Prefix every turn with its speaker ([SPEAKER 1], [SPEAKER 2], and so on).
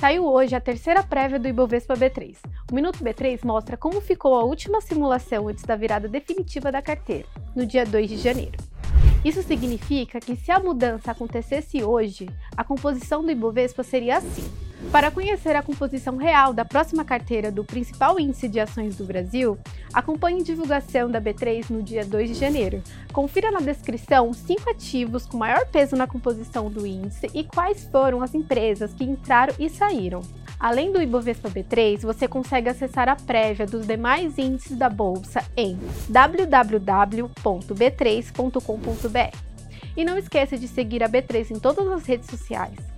[SPEAKER 1] Saiu hoje a terceira prévia do Ibovespa B3. O Minuto B3 mostra como ficou a última simulação antes da virada definitiva da carteira, no dia 2 de janeiro. Isso significa que se a mudança acontecesse hoje, a composição do Ibovespa seria assim. Para conhecer a composição real da próxima carteira do principal índice de ações do Brasil, acompanhe a divulgação da B3 no dia 2 de janeiro. Confira na descrição cinco ativos com maior peso na composição do índice e quais foram as empresas que entraram e saíram. Além do Ibovespa B3, você consegue acessar a prévia dos demais índices da bolsa em www.b3.com.br. E não esqueça de seguir a B3 em todas as redes sociais.